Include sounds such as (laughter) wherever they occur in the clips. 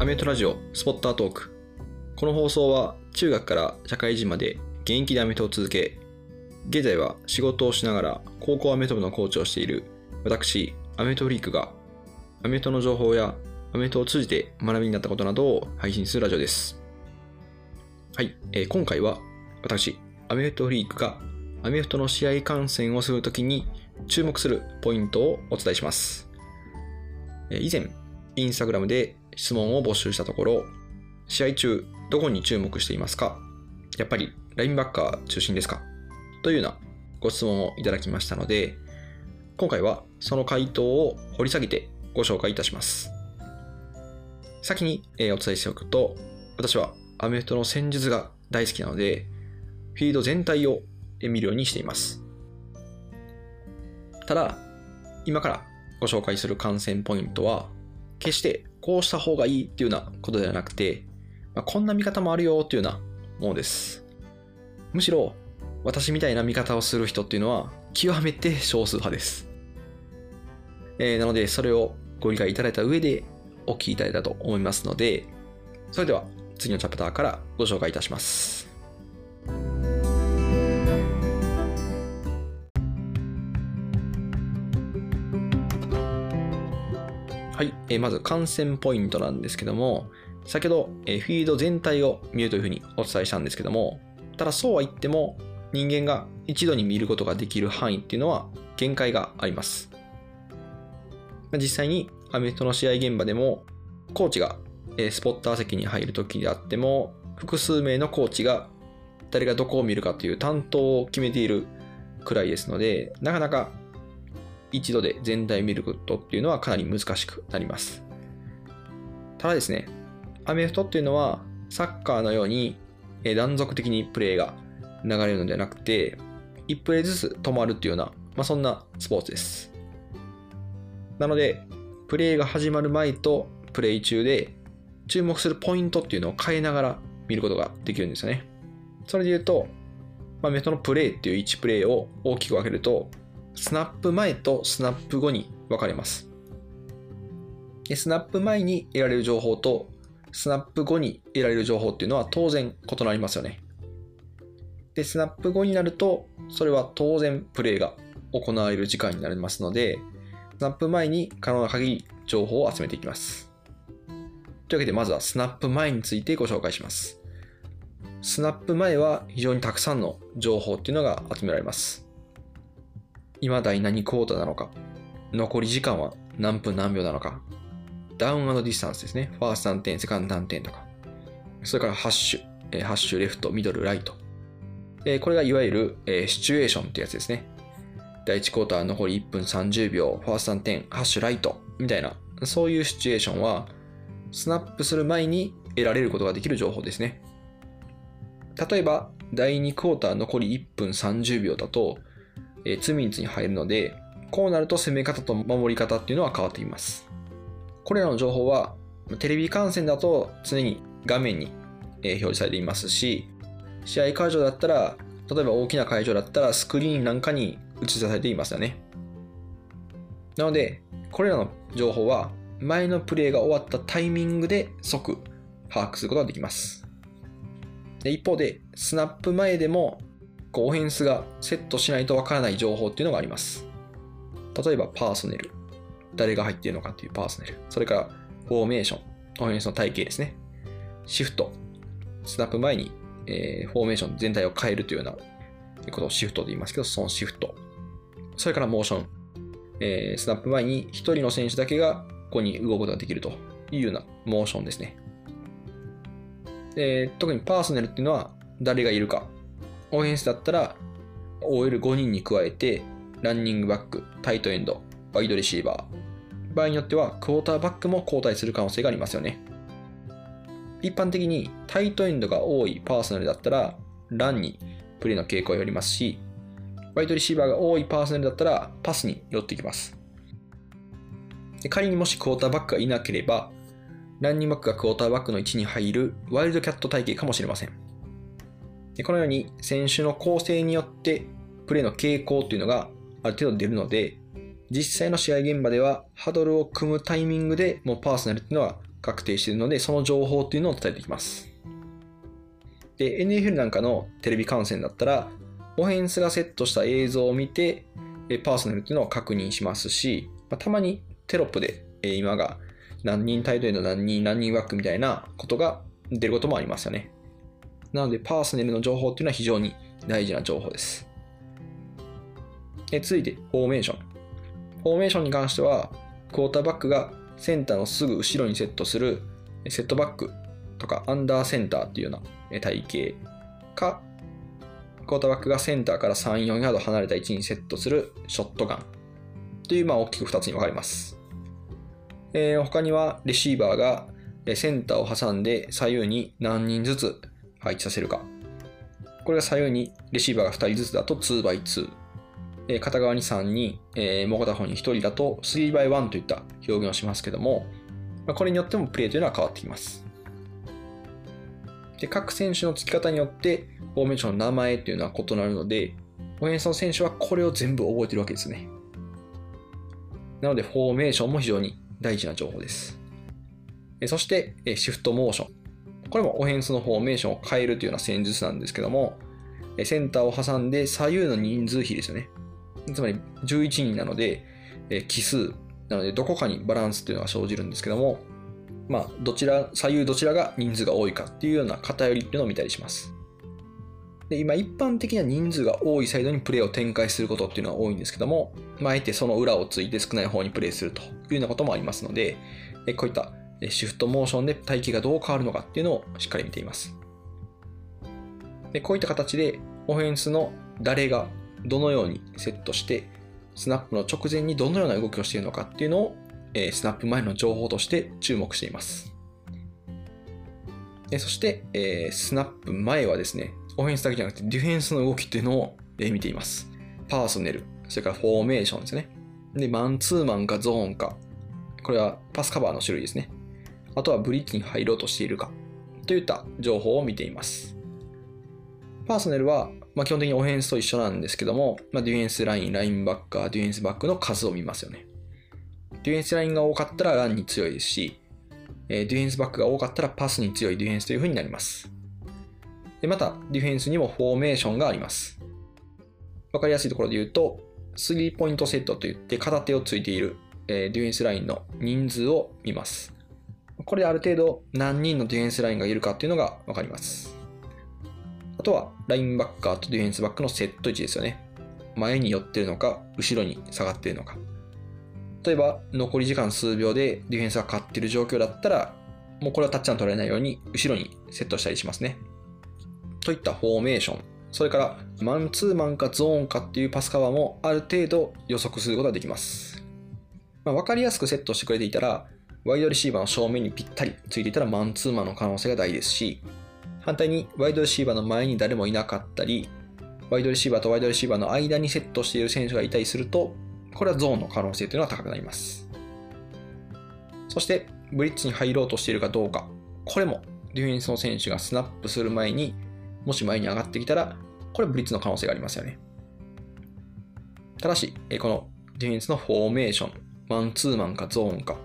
アメフトラジオスポッタートーク。この放送は中学から社会人まで現役でアメトを続け、現在は仕事をしながら高校アメト部のコーチをしている私、アメトフリークがアメトの情報やアメトを通じて学びになったことなどを配信するラジオです。はい、えー今回は私、アメフトフリークがアメフトの試合観戦をするときに注目するポイントをお伝えします。以前、インスタグラムで質問を募集したところ、試合中どこに注目していますか？やっぱりラインバッカー中心ですか？というようなご質問をいただきましたので、今回はその回答を掘り下げてご紹介いたします。先にお伝えしておくと、私はアメフトの戦術が大好きなので、フィード全体を見るようにしています。ただ、今からご紹介する観戦ポイントは、決してこうした方がいいっていうようなことではなくて、まあこんな見方もあるよっていうようなものです。むしろ、私みたいな見方をする人っていうのは、極めて少数派です。えーなので、それをご理解いただいた上で、お聞きいただいたと思いますので、それでは次のチャプターからご紹介いたします。はい、えーまず観戦ポイントなんですけども、先ほど、えーフィード全体を見るというふうにお伝えしたんですけども、ただそうは言っても、人間が一度に見ることができる範囲っていうのは限界があります。ま実際にアメフトの試合現場でも、コーチがえスポッター席に入るときであっても、複数名のコーチが誰がどこを見るかという担当を決めているくらいですので、なかなか一度で全体見ることっていうのはかなり難しくなります。ただですね、アメフトっていうのはサッカーのように断続的にプレーが流れるのではなくて、1プレーずつ止まるっていうような、まあ、そんなスポーツです。なので、プレーが始まる前とプレイ中で注目するポイントっていうのを変えながら見ることができるんですよね。それで言うと、まあ、アメフトのプレイっていう1プレイを大きく分けると、スナップ前とスナップ後に分かれます。でスナップ前に得られる情報と、スナップ後に得られる情報っていうのは当然異なりますよね。で、スナップ後になると、それは当然プレイが行われる時間になりますので、スナップ前に可能な限り情報を集めていきます。というわけで、まずはスナップ前についてご紹介します。スナップ前は非常にたくさんの情報っていうのが集められます。今第何クォーターなのか、残り時間は何分何秒なのか、ダウンディスタンスですね。ファースト何テン、セカンド何テンとか、それからハッシュ、えーハッシュ、レフト、ミドル、ライト。えーこれがいわゆる、えーシチュエーションってやつですね。第1クォーター残り1分30秒、ファースト3点、ハッシュライト、みたいな、そういうシチュエーションは、スナップする前に得られることができる情報ですね。例えば、第2クォーター残り1分30秒だと、えー、2ミニッツに入るので、こうなると攻め方と守り方っていうのは変わっています。これらの情報は、テレビ観戦だと常に画面にえ表示されていますし、試合会場だったら、例えば大きな会場だったらスクリーンなんかに映し出されていますよね。なので、これらの情報は前のプレーが終わったタイミングで即把握することができます。で一方で、スナップ前でもこうオフェンスがセットしないとわからない情報っていうのがあります。例えばパーソネル。誰が入っているのかっていうパーソネル。それからフォーメーション。オフェンスの体系ですね。シフト。スナップ前に、えーフォーメーション全体を変えるというようなことをシフトと言いますけど、そのシフト。それからモーション。えースナップ前に1人の選手だけがここに動くことができるというようなモーションですね。で特にパーソネルっていうのは誰がいるか。オフェンスだったら OL5 人に加えてランニングバック、タイトエンド、ワイドレシーバー。場合によってはクォーターバックも交代する可能性がありますよね。一般的にタイトエンドが多いパーソナルだったらランにプレーの傾向が寄りますし、ワイドレシーバーが多いパーソナルだったらパスに寄ってきます。仮にもしクォーターバックがいなければ、ランニングバックがクォーターバックの位置に入るワイルドキャット体系かもしれません。でこのように選手の構成によってプレーの傾向というのがある程度出るので、実際の試合現場ではハドルを組むタイミングでもうパーソナルっていうのは確定しているので、その情報っていうのを伝えていきます。で、NFL なんかのテレビ観戦だったら、オフェンスがセットした映像を見て、パーソネルっていうのを確認しますし、たまにテロップで、今が何人タイトエンド何人何人バックみたいなことが出ることもありますよね。なので、パーソネルの情報っていうのは非常に大事な情報です。え続いて、フォーメーション。フォーメーションに関しては、クォーターバックがセンターのすぐ後ろにセットするセットバックとかアンダーセンターっていうような体型か、クォーターバックがセンターから3、4ヤード離れた位置にセットするショットガンという、まあ、大きく2つに分かれます。えー他には、レシーバーがセンターを挟んで左右に何人ずつ配置させるか。これが左右にレシーバーが2人ずつだと 2x2。え片側に3人、えーもう片方に1人だと 3x1 といった表現をしますけども、まこれによってもプレーというのは変わってきます。で各選手の付き方によって、フォーメーションの名前というのは異なるので、オフェンスの選手はこれを全部覚えてるわけですね。なので、フォーメーションも非常に大事な情報です。そして、シフトモーション。これもオフェンスのフォーメーションを変えるというような戦術なんですけども、センターを挟んで左右の人数比ですよね。つまり11人なので、奇数なのでどこかにバランスというのが生じるんですけども、まあ、どちら、左右どちらが人数が多いかっていうような偏りっていうのを見たりします。で、今一般的には人数が多いサイドにプレーを展開することっていうのは多いんですけども、まあ、あえてその裏をついて少ない方にプレーするというようなこともありますので、こういったシフトモーションで体型がどう変わるのかっていうのをしっかり見ています。でこういった形でオフェンスの誰がどのようにセットして、スナップの直前にどのような動きをしているのかっていうのを、えスナップ前の情報として注目しています。でそして、えスナップ前はですね、オフェンスだけじゃなくてディフェンスの動きっていうのを、え見ています。パーソネル、それからフォーメーションですね。で、マンツーマンかゾーンか。これはパスカバーの種類ですね。あとはブリッジに入ろうとしているか。といった情報を見ています。パーソネルは、まあ、基本的にオフェンスと一緒なんですけども、まあ、ディフェンスライン、ラインバッカー、ディフェンスバックの数を見ますよね。ディフェンスラインが多かったらランに強いですし、ディフェンスバックが多かったらパスに強いディフェンスという風になります。でまた、ディフェンスにもフォーメーションがあります。わかりやすいところで言うと、スリーポイントセットといって片手をついている、ディフェンスラインの人数を見ます。これである程度何人のディフェンスラインがいるかっていうのがわかります。あとは、ラインバッカーとディフェンスバックのセット位置ですよね。前に寄ってるのか、後ろに下がってるのか。例えば、残り時間数秒でディフェンスが勝ってる状況だったら、もうこれはタッチャー取られないように、後ろにセットしたりしますね。といったフォーメーション。それから、マンツーマンかゾーンかっていうパスカバーもある程度予測することができます。まあ、分かりやすくセットしてくれていたら、ワイドレシーバーの正面にぴったりついていたらマンツーマンの可能性が大ですし、反対にワイドレシーバーの前に誰もいなかったり、ワイドレシーバーとワイドレシーバーの間にセットしている選手がいたりすると、これはゾーンの可能性というのは高くなります。そして、ブリッジに入ろうとしているかどうか、これもディフェンスの選手がスナップする前に、もし前に上がってきたら、これブリッジの可能性がありますよね。ただし、このディフェンスのフォーメーション、マンツーマンかゾーンか、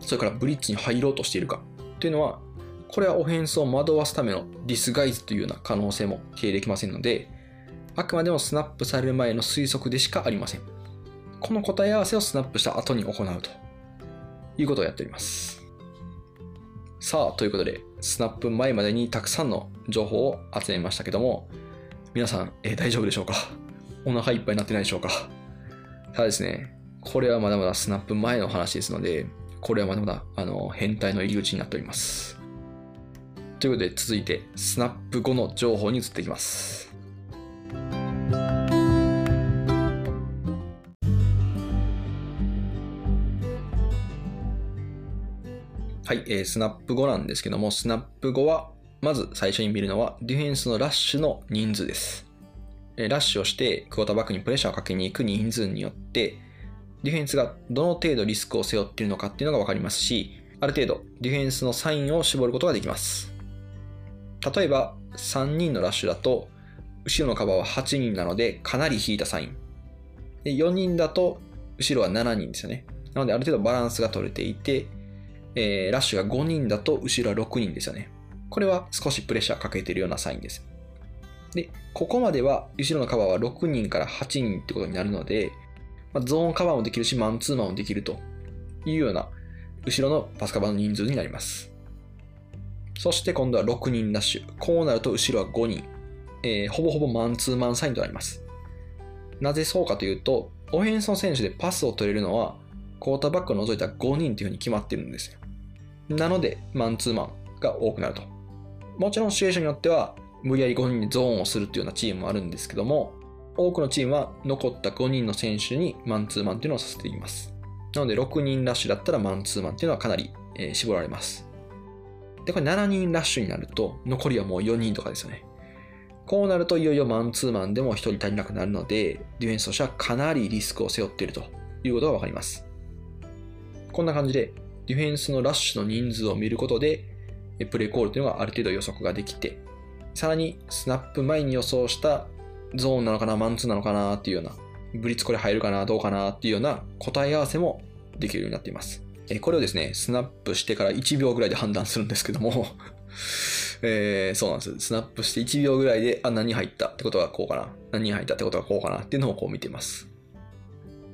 それからブリッジに入ろうとしているかというのは、これはオフェンスを惑わすためのディスガイズというような可能性も否定できませんので、あくまでもスナップされる前の推測でしかありません。この答え合わせをスナップした後に行うということをやっております。さあ、ということで、スナップ前までにたくさんの情報を集めましたけども、皆さん、えー大丈夫でしょうか？お腹いっぱいになってないでしょうか？ただですね、これはまだまだスナップ前の話ですので、これはまだまだあの変態の入り口になっております。ということで、続いて、スナップ後の情報に移っていきます。はい、えースナップ後なんですけども、スナップ後は、まず最初に見るのは、ディフェンスのラッシュの人数です。ラッシュをして、クォーターバックにプレッシャーをかけに行く人数によって、ディフェンスがどの程度リスクを背負っているのかっていうのが分かりますし、ある程度ディフェンスのサインを絞ることができます。例えば、3人のラッシュだと、後ろのカバーは8人なので、かなり引いたサイン。で4人だと、後ろは7人ですよね。なので、ある程度バランスが取れていて、えー、ラッシュが5人だと後ろは6人ですよね。これは少しプレッシャーかけてるようなサインです。で、ここまでは後ろのカバーは6人から8人ってことになるので、まあ、ゾーンカバーもできるし、マンツーマンもできるというような後ろのパスカバーの人数になります。そして今度は6人ラッシュ。こうなると後ろは5人。えー、ほぼほぼマンツーマンサインとなります。なぜそうかというと、オフェンスの選手でパスを取れるのは、クォーターバックを除いた5人というふうに決まってるんですよ。なので、マンツーマンが多くなると。もちろんシチュエーションによっては、無理やり5人でゾーンをするっていうようなチームもあるんですけども、多くのチームは残った5人の選手にマンツーマンっていうのをさせています。なので、6人ラッシュだったらマンツーマンっていうのはかなり、え、絞られます。で、これ7人ラッシュになると、残りはもう4人とかですよね。こうなるといよいよマンツーマンでも1人足りなくなるので、ディフェンスとしてはかなりリスクを背負っているということがわかります。こんな感じで、ディフェンスのラッシュの人数を見ることで、プレイコールというのがある程度予測ができて、さらにスナップ前に予想したゾーンなのかな、マンツーなのかなっていうような、ブリッツこれ入るかな、どうかなっていうような答え合わせもできるようになっています。これをですね、スナップしてから1秒ぐらいで判断するんですけども (laughs) えー、そうなんです。スナップして1秒ぐらいで、あ、何入ったってことはこうかな。何入ったってことはこうかなっていうのをこう見ています。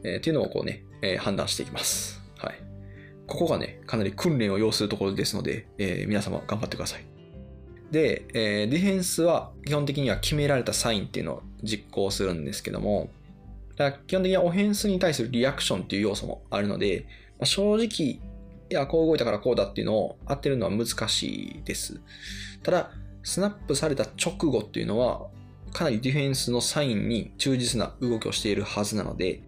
えー、っていうのをこうね、えー、判断していきます。はい。ここがね、かなり訓練を要するところですので、えー、皆様頑張ってください。で、えー、ディフェンスは基本的には決められたサインっていうのを実行するんですけども、だ基本的にはオフェンスに対するリアクションっていう要素もあるので、まあ、正直、いや、こう動いたからこうだっていうのを当てるのは難しいです。ただ、スナップされた直後っていうのは、かなりディフェンスのサインに忠実な動きをしているはずなので、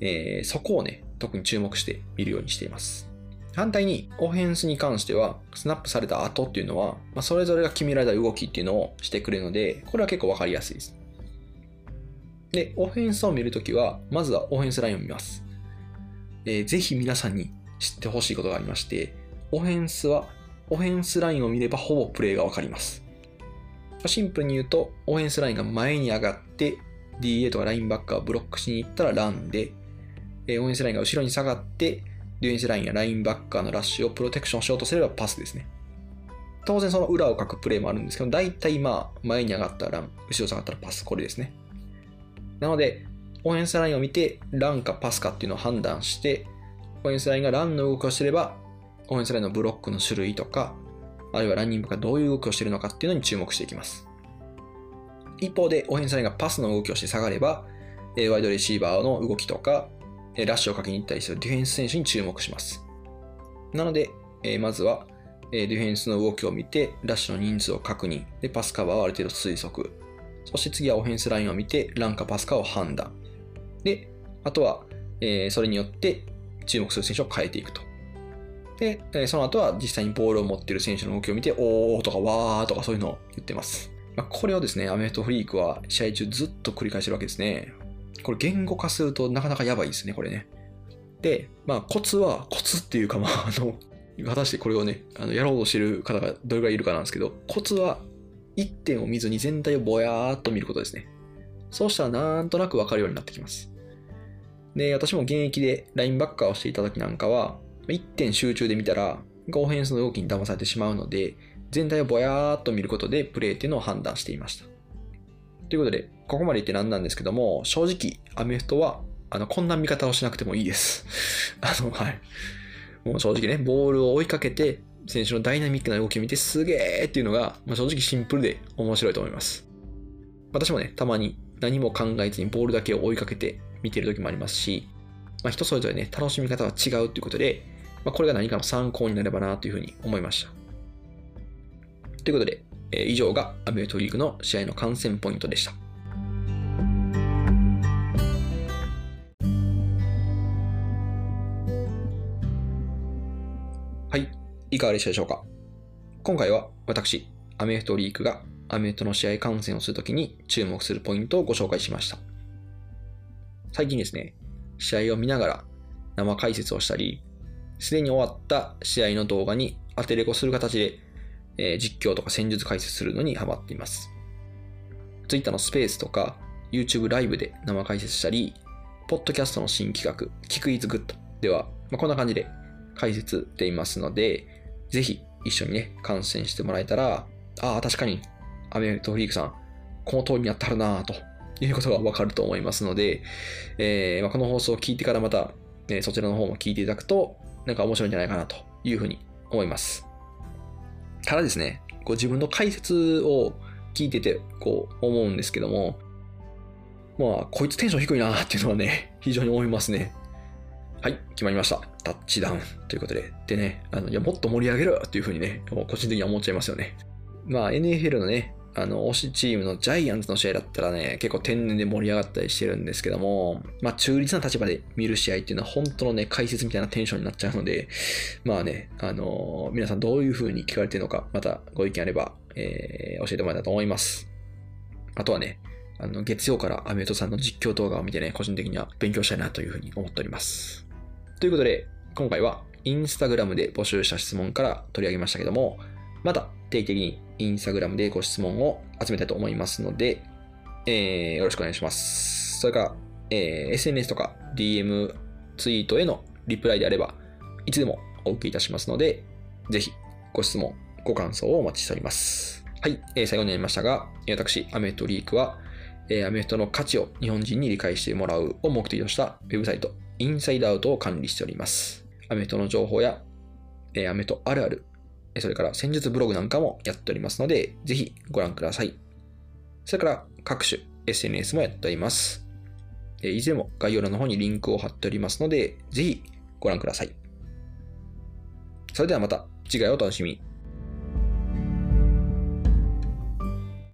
えー、そこをね、特に注目して見るようにしています。反対に、オフェンスに関しては、スナップされた後っていうのは、まあ、それぞれが決められた動きっていうのをしてくれるので、これは結構わかりやすいです。で、オフェンスを見るときは、まずはオフェンスラインを見ます。えー、ぜひ皆さんに知ってほしいことがありまして、オフェンスは、オフェンスラインを見ればほぼプレーがわかります。シンプルに言うと、オフェンスラインが前に上がって、DA とかラインバッカーをブロックしに行ったらランで、オフェンスラインが後ろに下がって、ディフェンスラインやラインバッカーのラッシュをプロテクションしようとすればパスですね。当然その裏をかくプレーもあるんですけど、大体まあ前に上がったらラン、後ろ下がったらパス、これですね。なので、オフェンスラインを見て、ランかパスかっていうのを判断して、オフェンスラインがランの動きをしてれば、オフェンスラインのブロックの種類とか、あるいはランニングがどういう動きをしているのかっていうのに注目していきます。一方で、オフェンスラインがパスの動きをして下がれば、ワイドレシーバーの動きとか、ラッシュをかけに行ったりするディフェンス選手に注目します。なので、えまずは、えディフェンスの動きを見て、ラッシュの人数を確認、で、パスカバーをある程度推測。そして次はオフェンスラインを見て、ランかパスかを判断。で、あとは、えそれによって注目する選手を変えていくと。で、えその後は実際にボールを持っている選手の動きを見て、おーとかわーとかそういうのを言ってます。まあ、これをですね、アメフトフリークは試合中ずっと繰り返してるわけですね。これ言語化するとなかなかやばいですね、これね。で、まあコツは、コツっていうかまあ (laughs) あの、果たしてこれをね、あのやろうとしてる方がどれぐらいいるかなんですけど、コツは一点を見ずに全体をぼやーっと見ることですね。そうしたらなんとなくわかるようになってきます。で、私も現役でラインバッカーをしていた時なんかは、一点集中で見たら、オフェンスの動きに騙されてしまうので、全体をぼやーっと見ることでプレーっていうのを判断していました。ということで、ここまで言ってなんなんですけども、正直、アメフトは、あの、こんな見方をしなくてもいいです。(laughs) あの、はい。もう正直ね、ボールを追いかけて、選手のダイナミックな動きを見てすげーっていうのが、まあ、正直シンプルで面白いと思います。私もね、たまに何も考えずにボールだけを追いかけて見てる時もありますし、まあ、人それぞれね、楽しみ方は違うということで、まあ、これが何かの参考になればなというふうに思いました。ということで、以上がアメフトリーグの試合の観戦ポイントでした。はいいかがでしたでしょうか？今回は私、アメフトリークがアメフトの試合観戦をするときに注目するポイントをご紹介しました。最近ですね、試合を見ながら生解説をしたり、すでに終わった試合の動画に当てレコする形で、えー、実況とか戦術解説するのにハマっています。Twitter のスペースとか YouTube ライブで生解説したり、ポッドキャストの新企画、キクイズグッドでは、まあ、こんな感じで解説でいますので、ぜひ一緒にね、観戦してもらえたら、ああ、確かに、アメフトフリークさん、この通りにやってはるなということがわかると思いますので、えーまあ、この放送を聞いてからまた、えーそちらの方も聞いていただくと、なんか面白いんじゃないかなというふうに思います。ただですね、こう自分の解説を聞いててこう思うんですけども、まあ、こいつテンション低いなっていうのはね、非常に思いますね。はい、決まりました。タッチダウンということで。でね、あのいやもっと盛り上げろっていうふうにね、個人的には思っちゃいますよね。まあ、NFL のね、あの、推しチームのジャイアンツの試合だったらね、結構天然で盛り上がったりしてるんですけども、まあ、中立な立場で見る試合っていうのは本当のね、解説みたいなテンションになっちゃうので、まあね、あのー皆さんどういう風に聞かれてるのか、またご意見あれば、えー教えてもらえたらと思います。あとはね、あの、月曜からアメフトさんの実況動画を見てね、個人的には勉強したいなというふうに思っております。ということで、今回はインスタグラムで募集した質問から取り上げましたけども、また定期的にインスタグラムでご質問を集めたいと思いますので、えーよろしくお願いします。それから、えー SNS とか DM ツイートへのリプライであれば、いつでもお受けいたしますので、ぜひご質問、ご感想をお待ちしております。はい、えー最後になりましたが、私、アメフトリークは、えーアメフトの価値を日本人に理解してもらうを目的としたウェブサイト、インサイドアウトを管理しております。アメフトの情報や、えーアメフトあるある、それから戦術ブログなんかもやっておりますので、ぜひご覧ください。それから各種 SNS もやっております。いずれも概要欄の方にリンクを貼っておりますので、ぜひご覧ください。それではまた次回お楽しみに。